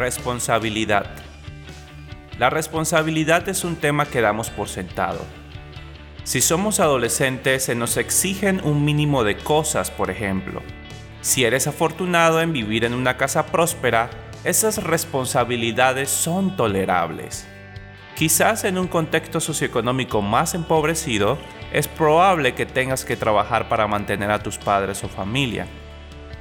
Responsabilidad. La responsabilidad es un tema que damos por sentado. Si somos adolescentes se nos exigen un mínimo de cosas, por ejemplo. Si eres afortunado en vivir en una casa próspera, esas responsabilidades son tolerables. Quizás en un contexto socioeconómico más empobrecido, es probable que tengas que trabajar para mantener a tus padres o familia.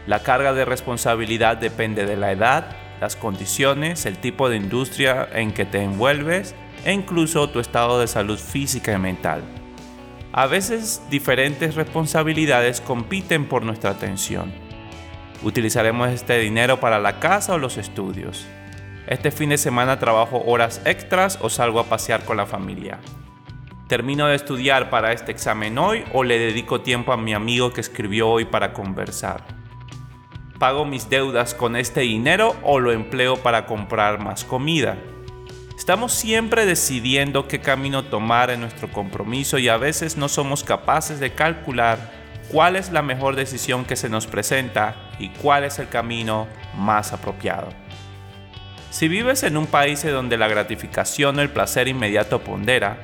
La carga de responsabilidad depende de la edad, las condiciones, el tipo de industria en que te envuelves e incluso tu estado de salud física y mental. A veces diferentes responsabilidades compiten por nuestra atención. Utilizaremos este dinero para la casa o los estudios. Este fin de semana trabajo horas extras o salgo a pasear con la familia. ¿Termino de estudiar para este examen hoy o le dedico tiempo a mi amigo que escribió hoy para conversar? ¿Pago mis deudas con este dinero o lo empleo para comprar más comida? Estamos siempre decidiendo qué camino tomar en nuestro compromiso y a veces no somos capaces de calcular cuál es la mejor decisión que se nos presenta y cuál es el camino más apropiado. Si vives en un país donde la gratificación o el placer inmediato pondera,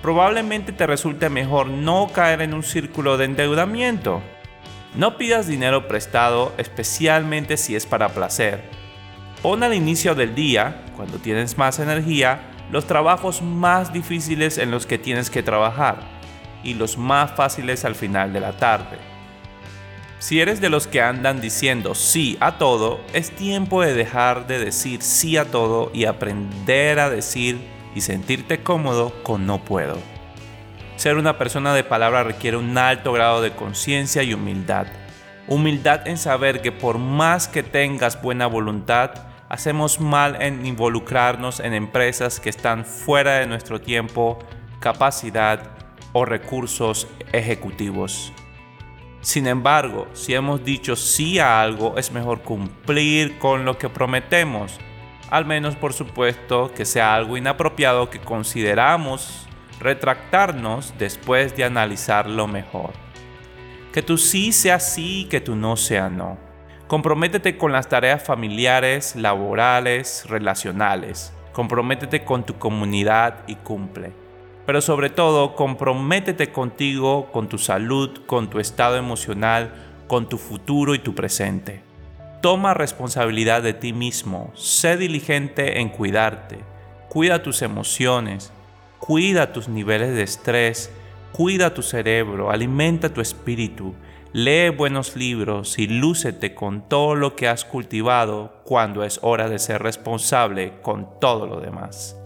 probablemente te resulte mejor no caer en un círculo de endeudamiento no pidas dinero prestado, especialmente si es para placer. Pon al inicio del día, cuando tienes más energía, los trabajos más difíciles en los que tienes que trabajar y los más fáciles al final de la tarde. Si eres de los que andan diciendo sí a todo, es tiempo de dejar de decir sí a todo y aprender a decir y sentirte cómodo con no puedo. Ser una persona de palabra requiere un alto grado de conciencia y humildad. Humildad en saber que por más que tengas buena voluntad, hacemos mal en involucrarnos en empresas que están fuera de nuestro tiempo, capacidad o recursos ejecutivos. Sin embargo, si hemos dicho sí a algo, es mejor cumplir con lo que prometemos, al menos por supuesto que sea algo inapropiado que consideramos retractarnos después de analizarlo mejor. Que tu sí sea sí y que tu no sea no. Comprométete con las tareas familiares, laborales, relacionales. Comprométete con tu comunidad y cumple. Pero sobre todo, comprométete contigo, con tu salud, con tu estado emocional, con tu futuro y tu presente. Toma responsabilidad de ti mismo. Sé diligente en cuidarte. Cuida tus emociones. Cuida tus niveles de estrés, cuida tu cerebro, alimenta tu espíritu, lee buenos libros y lúcete con todo lo que has cultivado cuando es hora de ser responsable con todo lo demás.